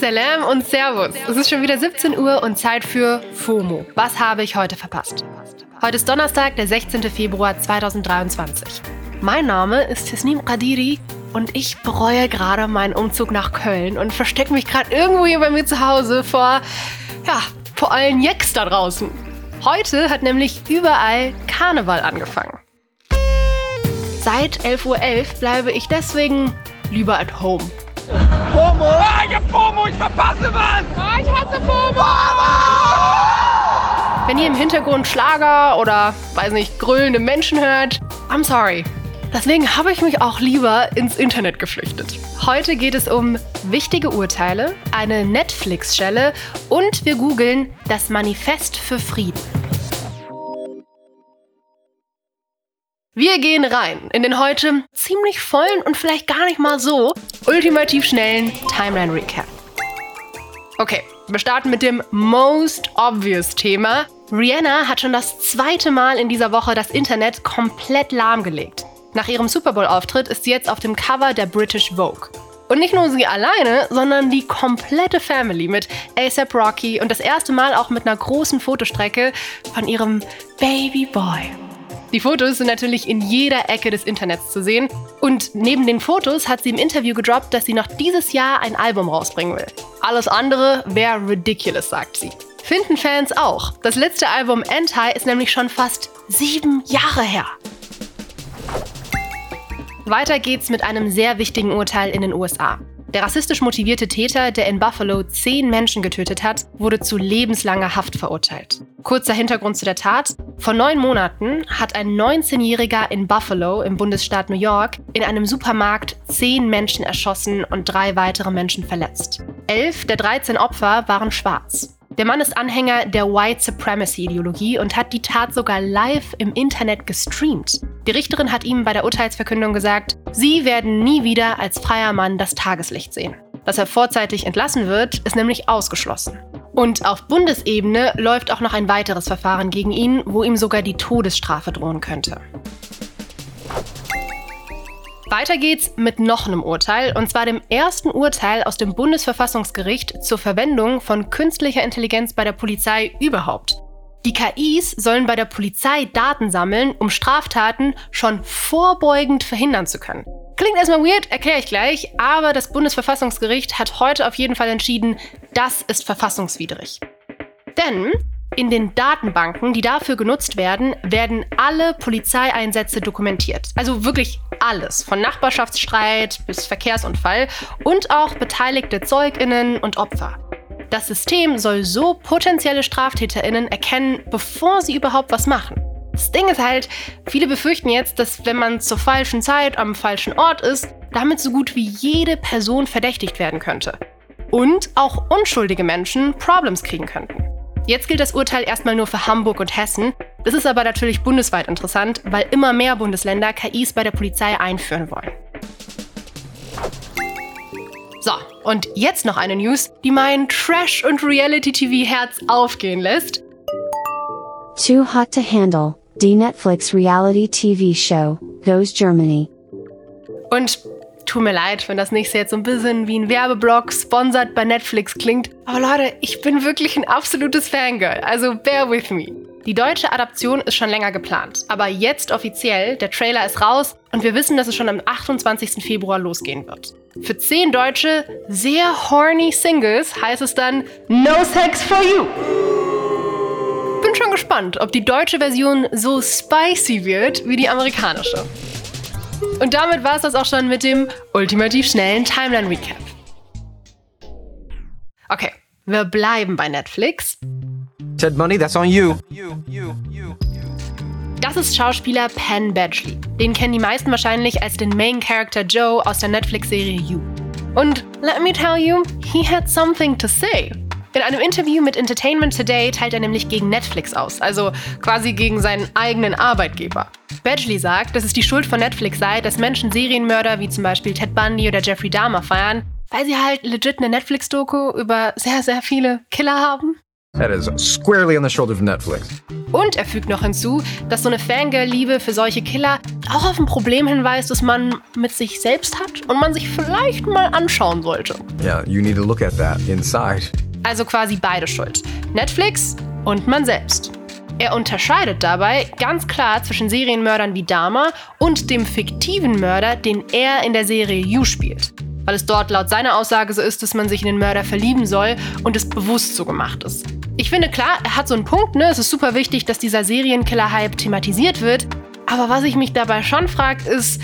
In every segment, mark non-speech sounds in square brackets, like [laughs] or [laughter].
Salam und Servus. Es ist schon wieder 17 Uhr und Zeit für FOMO. Was habe ich heute verpasst? Heute ist Donnerstag, der 16. Februar 2023. Mein Name ist Tisnim Qadiri und ich bereue gerade meinen Umzug nach Köln und verstecke mich gerade irgendwo hier bei mir zu Hause vor, ja, vor allen Jacks da draußen. Heute hat nämlich überall Karneval angefangen. Seit 11.11 Uhr .11 bleibe ich deswegen lieber at home. FOMO! Ah, ich hab FOMO, ich verpasse was! Ah, ich hasse FOMO! Wenn ihr im Hintergrund Schlager oder, weiß nicht, grölende Menschen hört, I'm sorry. Deswegen habe ich mich auch lieber ins Internet geflüchtet. Heute geht es um wichtige Urteile, eine Netflix-Schelle und wir googeln das Manifest für Frieden. Wir gehen rein in den heute ziemlich vollen und vielleicht gar nicht mal so ultimativ schnellen Timeline Recap. Okay, wir starten mit dem most obvious Thema. Rihanna hat schon das zweite Mal in dieser Woche das Internet komplett lahmgelegt. Nach ihrem Super Bowl-Auftritt ist sie jetzt auf dem Cover der British Vogue. Und nicht nur sie alleine, sondern die komplette Family mit ASAP Rocky und das erste Mal auch mit einer großen Fotostrecke von ihrem Baby Boy. Die Fotos sind natürlich in jeder Ecke des Internets zu sehen. Und neben den Fotos hat sie im Interview gedroppt, dass sie noch dieses Jahr ein Album rausbringen will. Alles andere wäre ridiculous, sagt sie. Finden Fans auch. Das letzte Album Anti ist nämlich schon fast sieben Jahre her. Weiter geht's mit einem sehr wichtigen Urteil in den USA. Der rassistisch motivierte Täter, der in Buffalo zehn Menschen getötet hat, wurde zu lebenslanger Haft verurteilt. Kurzer Hintergrund zu der Tat. Vor neun Monaten hat ein 19-Jähriger in Buffalo im Bundesstaat New York in einem Supermarkt zehn Menschen erschossen und drei weitere Menschen verletzt. Elf der 13 Opfer waren schwarz. Der Mann ist Anhänger der White Supremacy-Ideologie und hat die Tat sogar live im Internet gestreamt. Die Richterin hat ihm bei der Urteilsverkündung gesagt, Sie werden nie wieder als freier Mann das Tageslicht sehen. Dass er vorzeitig entlassen wird, ist nämlich ausgeschlossen. Und auf Bundesebene läuft auch noch ein weiteres Verfahren gegen ihn, wo ihm sogar die Todesstrafe drohen könnte. Weiter geht's mit noch einem Urteil, und zwar dem ersten Urteil aus dem Bundesverfassungsgericht zur Verwendung von künstlicher Intelligenz bei der Polizei überhaupt. Die KIs sollen bei der Polizei Daten sammeln, um Straftaten schon vorbeugend verhindern zu können. Klingt erstmal weird, erkläre ich gleich, aber das Bundesverfassungsgericht hat heute auf jeden Fall entschieden, das ist verfassungswidrig. Denn in den Datenbanken, die dafür genutzt werden, werden alle Polizeieinsätze dokumentiert. Also wirklich alles, von Nachbarschaftsstreit bis Verkehrsunfall und auch beteiligte Zeuginnen und Opfer. Das System soll so potenzielle Straftäterinnen erkennen, bevor sie überhaupt was machen. Das Ding ist halt, viele befürchten jetzt, dass wenn man zur falschen Zeit am falschen Ort ist, damit so gut wie jede Person verdächtigt werden könnte. Und auch unschuldige Menschen Problems kriegen könnten. Jetzt gilt das Urteil erstmal nur für Hamburg und Hessen. Das ist aber natürlich bundesweit interessant, weil immer mehr Bundesländer KIs bei der Polizei einführen wollen. So, und jetzt noch eine News, die mein Trash- und Reality-TV-Herz aufgehen lässt. Too Hot to Handle, die Netflix Reality TV Show, Goes Germany. Und tut mir leid, wenn das nächste jetzt so ein bisschen wie ein Werbeblock sponsert bei Netflix klingt. Aber Leute, ich bin wirklich ein absolutes Fangirl, also bear with me. Die deutsche Adaption ist schon länger geplant, aber jetzt offiziell, der Trailer ist raus und wir wissen, dass es schon am 28. Februar losgehen wird. Für zehn deutsche, sehr horny Singles heißt es dann No Sex for You. Bin schon gespannt, ob die deutsche Version so spicy wird wie die amerikanische. Und damit war es das auch schon mit dem ultimativ schnellen Timeline Recap. Okay, wir bleiben bei Netflix. Ted Bundy, that's on you. Das ist Schauspieler Penn Badgley. Den kennen die meisten wahrscheinlich als den Main Character Joe aus der Netflix-Serie You. Und let me tell you, he had something to say. In einem Interview mit Entertainment Today teilt er nämlich gegen Netflix aus, also quasi gegen seinen eigenen Arbeitgeber. Badgley sagt, dass es die Schuld von Netflix sei, dass Menschen Serienmörder wie zum Beispiel Ted Bundy oder Jeffrey Dahmer feiern, weil sie halt legit eine Netflix-Doku über sehr, sehr viele Killer haben. That is squarely on the shoulder of Netflix. Und er fügt noch hinzu, dass so eine Fangirl-Liebe für solche Killer auch auf ein Problem hinweist, das man mit sich selbst hat und man sich vielleicht mal anschauen sollte. Yeah, you need to look at that inside. Also quasi beide schuld. Netflix und man selbst. Er unterscheidet dabei ganz klar zwischen Serienmördern wie Dahmer und dem fiktiven Mörder, den er in der Serie You spielt. Weil es dort laut seiner Aussage so ist, dass man sich in den Mörder verlieben soll und es bewusst so gemacht ist. Ich finde klar, er hat so einen Punkt, ne? Es ist super wichtig, dass dieser Serienkiller-Hype thematisiert wird. Aber was ich mich dabei schon frage, ist,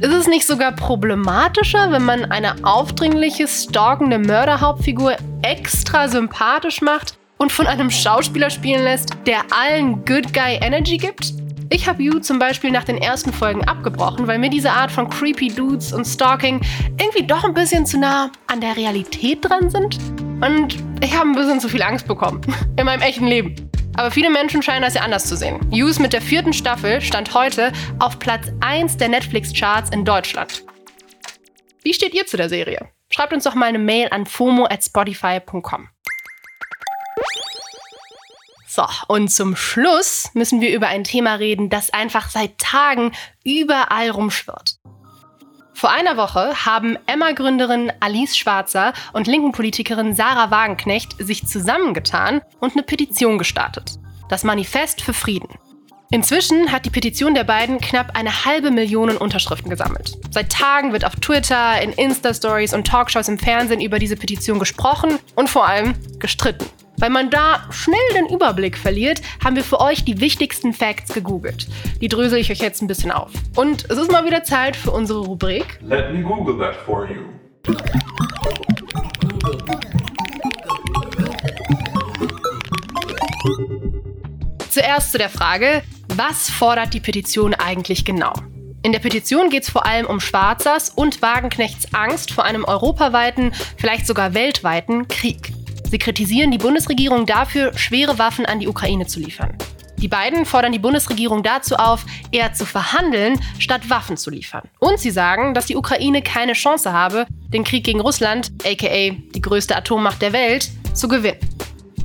ist es nicht sogar problematischer, wenn man eine aufdringliche, stalkende Mörderhauptfigur extra sympathisch macht und von einem Schauspieler spielen lässt, der allen Good Guy Energy gibt? Ich habe You zum Beispiel nach den ersten Folgen abgebrochen, weil mir diese Art von creepy Dudes und Stalking irgendwie doch ein bisschen zu nah an der Realität dran sind. Und ich habe ein bisschen zu viel Angst bekommen. [laughs] In meinem echten Leben. Aber viele Menschen scheinen das ja anders zu sehen. Use mit der vierten Staffel stand heute auf Platz 1 der Netflix-Charts in Deutschland. Wie steht ihr zu der Serie? Schreibt uns doch mal eine Mail an fomo at spotify.com. So, und zum Schluss müssen wir über ein Thema reden, das einfach seit Tagen überall rumschwirrt. Vor einer Woche haben Emma-Gründerin Alice Schwarzer und Linken-Politikerin Sarah Wagenknecht sich zusammengetan und eine Petition gestartet. Das Manifest für Frieden. Inzwischen hat die Petition der beiden knapp eine halbe Million Unterschriften gesammelt. Seit Tagen wird auf Twitter, in Insta-Stories und Talkshows im Fernsehen über diese Petition gesprochen und vor allem gestritten. Weil man da schnell den Überblick verliert, haben wir für euch die wichtigsten Facts gegoogelt. Die drösel ich euch jetzt ein bisschen auf. Und es ist mal wieder Zeit für unsere Rubrik. Let me Google that for you. Zuerst zu der Frage, was fordert die Petition eigentlich genau? In der Petition geht es vor allem um Schwarzers und Wagenknechts Angst vor einem europaweiten, vielleicht sogar weltweiten Krieg. Sie kritisieren die Bundesregierung dafür, schwere Waffen an die Ukraine zu liefern. Die beiden fordern die Bundesregierung dazu auf, eher zu verhandeln, statt Waffen zu liefern. Und sie sagen, dass die Ukraine keine Chance habe, den Krieg gegen Russland, aka die größte Atommacht der Welt, zu gewinnen.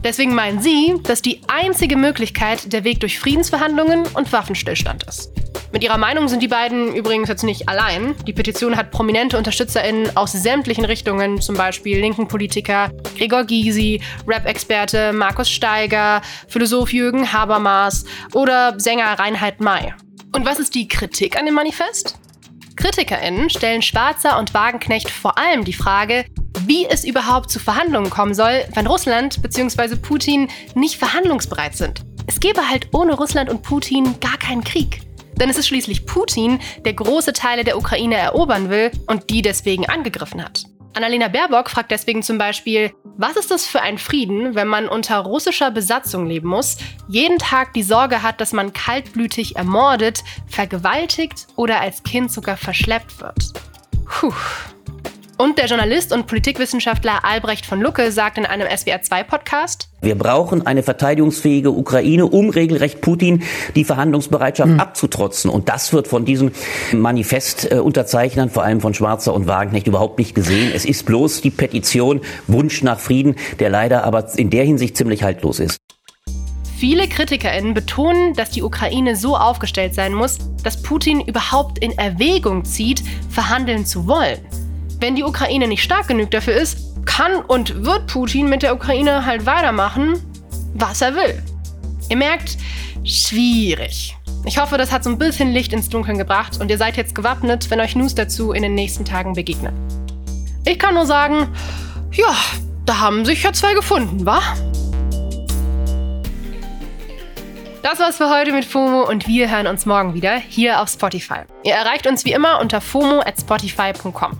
Deswegen meinen sie, dass die einzige Möglichkeit der Weg durch Friedensverhandlungen und Waffenstillstand ist. Mit ihrer Meinung sind die beiden übrigens jetzt nicht allein. Die Petition hat prominente UnterstützerInnen aus sämtlichen Richtungen, zum Beispiel linken Politiker Gregor Gysi, Rap-Experte Markus Steiger, Philosoph Jürgen Habermas oder Sänger Reinhard May. Und was ist die Kritik an dem Manifest? KritikerInnen stellen Schwarzer und Wagenknecht vor allem die Frage, wie es überhaupt zu Verhandlungen kommen soll, wenn Russland bzw. Putin nicht verhandlungsbereit sind. Es gäbe halt ohne Russland und Putin gar keinen Krieg. Denn es ist schließlich Putin, der große Teile der Ukraine erobern will und die deswegen angegriffen hat. Annalena Baerbock fragt deswegen zum Beispiel, was ist das für ein Frieden, wenn man unter russischer Besatzung leben muss, jeden Tag die Sorge hat, dass man kaltblütig ermordet, vergewaltigt oder als Kind sogar verschleppt wird? Puh. Und der Journalist und Politikwissenschaftler Albrecht von Lucke sagt in einem SWR2-Podcast, wir brauchen eine verteidigungsfähige Ukraine, um regelrecht Putin die Verhandlungsbereitschaft mhm. abzutrotzen. Und das wird von diesen Manifestunterzeichnern, vor allem von Schwarzer und Wagenknecht, überhaupt nicht gesehen. Es ist bloß die Petition Wunsch nach Frieden, der leider aber in der Hinsicht ziemlich haltlos ist. Viele KritikerInnen betonen, dass die Ukraine so aufgestellt sein muss, dass Putin überhaupt in Erwägung zieht, verhandeln zu wollen. Wenn die Ukraine nicht stark genug dafür ist, kann und wird Putin mit der Ukraine halt weitermachen, was er will. Ihr merkt, schwierig. Ich hoffe, das hat so ein bisschen Licht ins Dunkeln gebracht und ihr seid jetzt gewappnet, wenn euch News dazu in den nächsten Tagen begegnen. Ich kann nur sagen, ja, da haben sich ja zwei gefunden, wa? Das war's für heute mit FOMO und wir hören uns morgen wieder hier auf Spotify. Ihr erreicht uns wie immer unter FOMO at spotify.com.